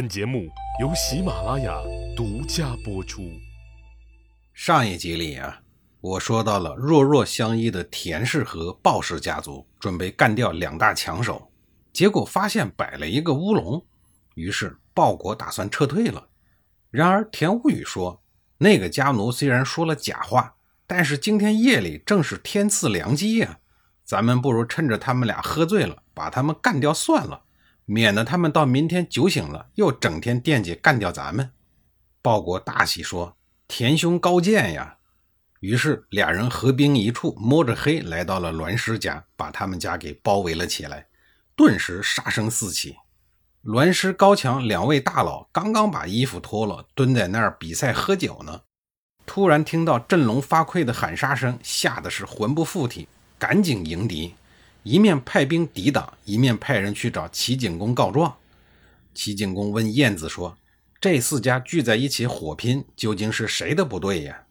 本节目由喜马拉雅独家播出。上一集里啊，我说到了弱弱相依的田氏和鲍氏家族准备干掉两大强手，结果发现摆了一个乌龙，于是鲍国打算撤退了。然而田无宇说，那个家奴虽然说了假话，但是今天夜里正是天赐良机呀，咱们不如趁着他们俩喝醉了，把他们干掉算了。免得他们到明天酒醒了，又整天惦记干掉咱们。鲍国大喜说：“田兄高见呀！”于是俩人合兵一处，摸着黑来到了栾师家，把他们家给包围了起来。顿时杀声四起。栾师、高强两位大佬刚刚把衣服脱了，蹲在那儿比赛喝酒呢，突然听到振聋发聩的喊杀声，吓得是魂不附体，赶紧迎敌。一面派兵抵挡，一面派人去找齐景公告状。齐景公问晏子说：“这四家聚在一起火拼，究竟是谁的不对呀？”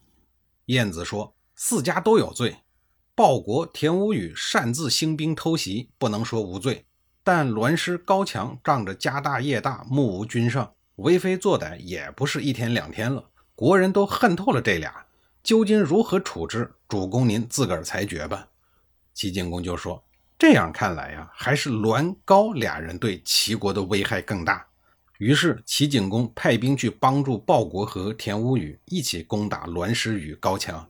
晏子说：“四家都有罪。鲍国田无宇擅自兴兵偷袭，不能说无罪；但栾师高强仗着家大业大，目无君上，为非作歹，也不是一天两天了。国人都恨透了这俩，究竟如何处置？主公您自个儿裁决吧。”齐景公就说。这样看来呀，还是栾高俩人对齐国的危害更大。于是齐景公派兵去帮助鲍国和田无宇一起攻打栾师与高强。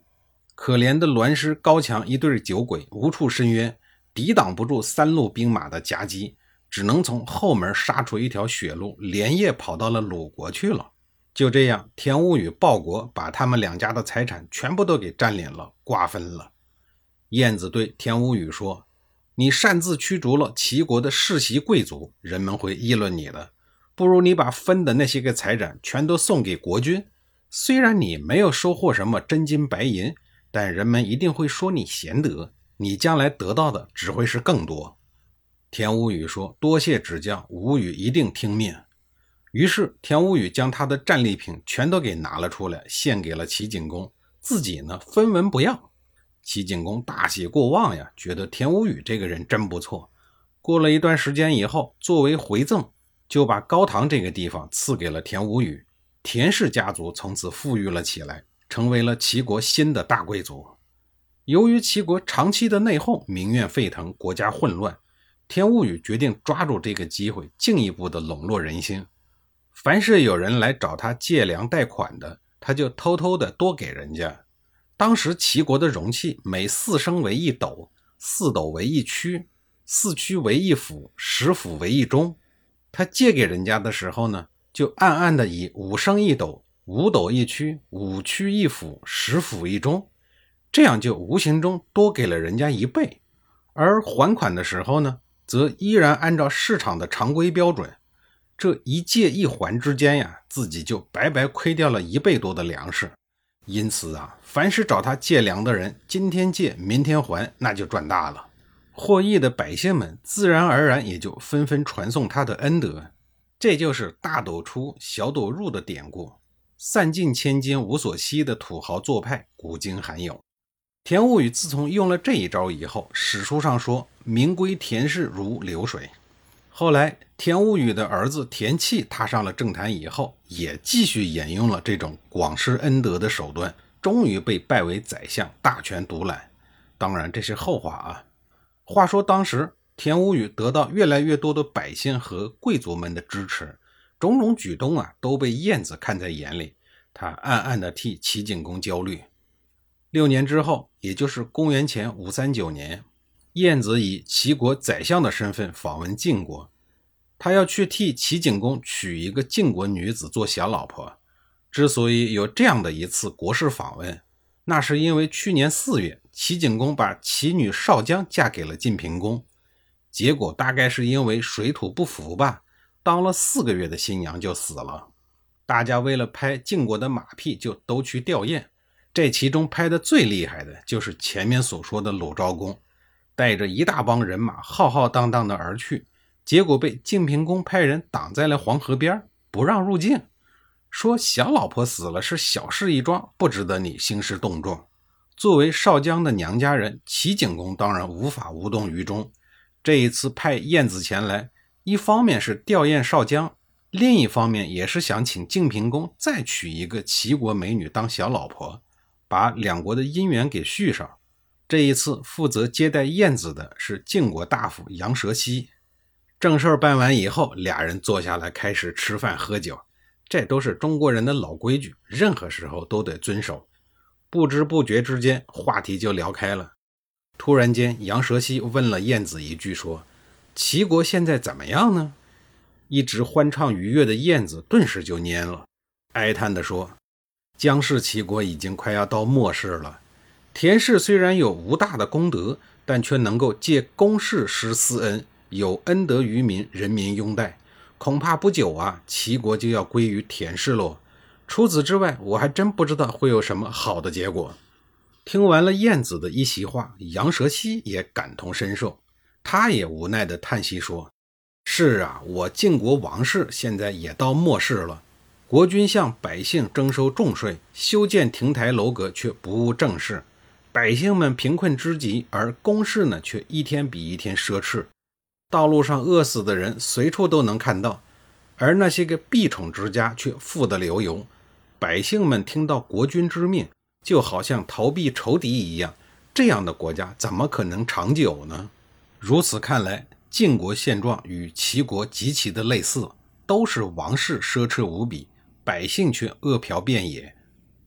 可怜的栾师、高强一对酒鬼，无处申冤，抵挡不住三路兵马的夹击，只能从后门杀出一条血路，连夜跑到了鲁国去了。就这样，田无宇、鲍国把他们两家的财产全部都给占领了，瓜分了。晏子对田无宇说。你擅自驱逐了齐国的世袭贵族，人们会议论你的。不如你把分的那些个财产全都送给国君。虽然你没有收获什么真金白银，但人们一定会说你贤德。你将来得到的只会是更多。田无宇说：“多谢指教，无宇一定听命。”于是田无宇将他的战利品全都给拿了出来，献给了齐景公，自己呢分文不要。齐景公大喜过望呀，觉得田无宇这个人真不错。过了一段时间以后，作为回赠，就把高唐这个地方赐给了田无宇。田氏家族从此富裕了起来，成为了齐国新的大贵族。由于齐国长期的内讧，民怨沸腾，国家混乱，田无宇决定抓住这个机会，进一步的笼络人心。凡是有人来找他借粮贷款的，他就偷偷的多给人家。当时齐国的容器每四升为一斗，四斗为一区，四区为一府，十府为一中。他借给人家的时候呢，就暗暗的以五升一斗，五斗一区，五区一府，十府一中，这样就无形中多给了人家一倍。而还款的时候呢，则依然按照市场的常规标准。这一借一还之间呀，自己就白白亏掉了一倍多的粮食。因此啊，凡是找他借粮的人，今天借，明天还，那就赚大了。获益的百姓们自然而然也就纷纷传颂他的恩德。这就是大斗出，小斗入的典故。散尽千金无所惜的土豪做派，古今罕有。田无宇自从用了这一招以后，史书上说名归田氏如流水。后来，田无宇的儿子田契踏上了政坛以后，也继续沿用了这种广施恩德的手段，终于被拜为宰相，大权独揽。当然，这是后话啊。话说当时，田无宇得到越来越多的百姓和贵族们的支持，种种举动啊，都被晏子看在眼里。他暗暗地替齐景公焦虑。六年之后，也就是公元前五三九年。晏子以齐国宰相的身份访问晋国，他要去替齐景公娶一个晋国女子做小老婆。之所以有这样的一次国事访问，那是因为去年四月，齐景公把齐女少姜嫁给了晋平公，结果大概是因为水土不服吧，当了四个月的新娘就死了。大家为了拍晋国的马屁，就都去吊唁。这其中拍的最厉害的就是前面所说的鲁昭公。带着一大帮人马浩浩荡荡的而去，结果被晋平公派人挡在了黄河边，不让入境，说小老婆死了是小事一桩，不值得你兴师动众。作为少姜的娘家人，齐景公当然无法无动于衷。这一次派晏子前来，一方面是吊唁少姜，另一方面也是想请晋平公再娶一个齐国美女当小老婆，把两国的姻缘给续上。这一次负责接待燕子的是晋国大夫杨蛇溪。正事儿办完以后，俩人坐下来开始吃饭喝酒，这都是中国人的老规矩，任何时候都得遵守。不知不觉之间，话题就聊开了。突然间，杨蛇溪问了燕子一句：“说齐国现在怎么样呢？”一直欢畅愉悦的燕子顿时就蔫了，哀叹地说：“姜氏齐国已经快要到末世了。田氏虽然有无大的功德，但却能够借公事施私恩。”有恩德于民，人民拥戴，恐怕不久啊，齐国就要归于田氏喽。除此之外，我还真不知道会有什么好的结果。听完了燕子的一席话，杨蛇溪也感同身受，他也无奈地叹息说：“是啊，我晋国王室现在也到末世了，国君向百姓征收重税，修建亭台楼阁，却不务正事，百姓们贫困之极，而公事呢，却一天比一天奢侈。”道路上饿死的人随处都能看到，而那些个避宠之家却富得流油。百姓们听到国君之命，就好像逃避仇敌一样。这样的国家怎么可能长久呢？如此看来，晋国现状与齐国极其的类似，都是王室奢侈无比，百姓却饿殍遍野。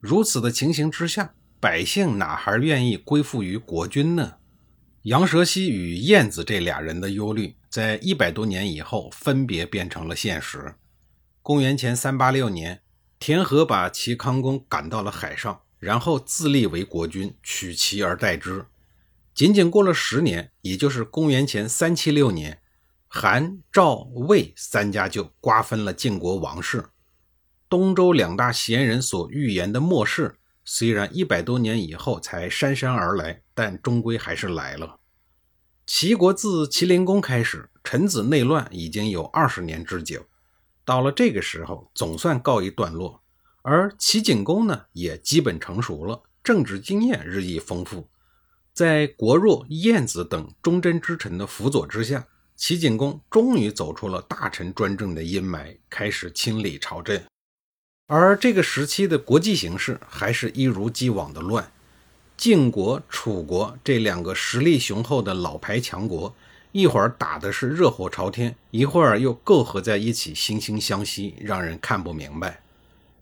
如此的情形之下，百姓哪还愿意归附于国君呢？杨蛇溪与晏子这俩人的忧虑，在一百多年以后分别变成了现实。公元前三八六年，田和把齐康公赶到了海上，然后自立为国君，取齐而代之。仅仅过了十年，也就是公元前三七六年，韩、赵、魏三家就瓜分了晋国王室。东周两大贤人所预言的末世。虽然一百多年以后才姗姗而来，但终归还是来了。齐国自齐灵公开始，臣子内乱已经有二十年之久，到了这个时候，总算告一段落。而齐景公呢，也基本成熟了，政治经验日益丰富。在国若、晏子等忠贞之臣的辅佐之下，齐景公终于走出了大臣专政的阴霾，开始清理朝政。而这个时期的国际形势还是一如既往的乱，晋国、楚国这两个实力雄厚的老牌强国，一会儿打的是热火朝天，一会儿又媾合在一起，惺惺相惜，让人看不明白。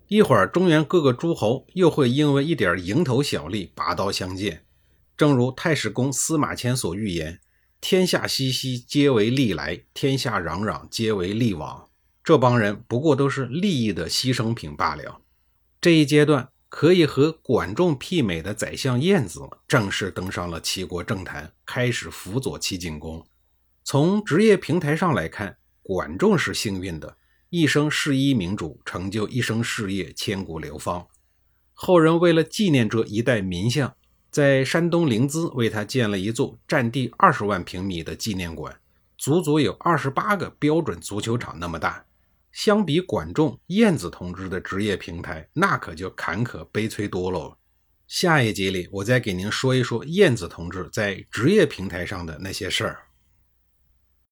一会儿中原各个诸侯又会因为一点蝇头小利拔刀相见。正如太史公司马迁所预言：“天下熙熙，皆为利来；天下攘攘，皆为利往。”这帮人不过都是利益的牺牲品罢了。这一阶段，可以和管仲媲美的宰相晏子正式登上了齐国政坛，开始辅佐齐景公。从职业平台上来看，管仲是幸运的，一生事一明主，成就一生事业，千古流芳。后人为了纪念这一代名相，在山东临淄为他建了一座占地二十万平米的纪念馆，足足有二十八个标准足球场那么大。相比管仲、晏子同志的职业平台，那可就坎坷悲催多喽。下一集里，我再给您说一说晏子同志在职业平台上的那些事儿。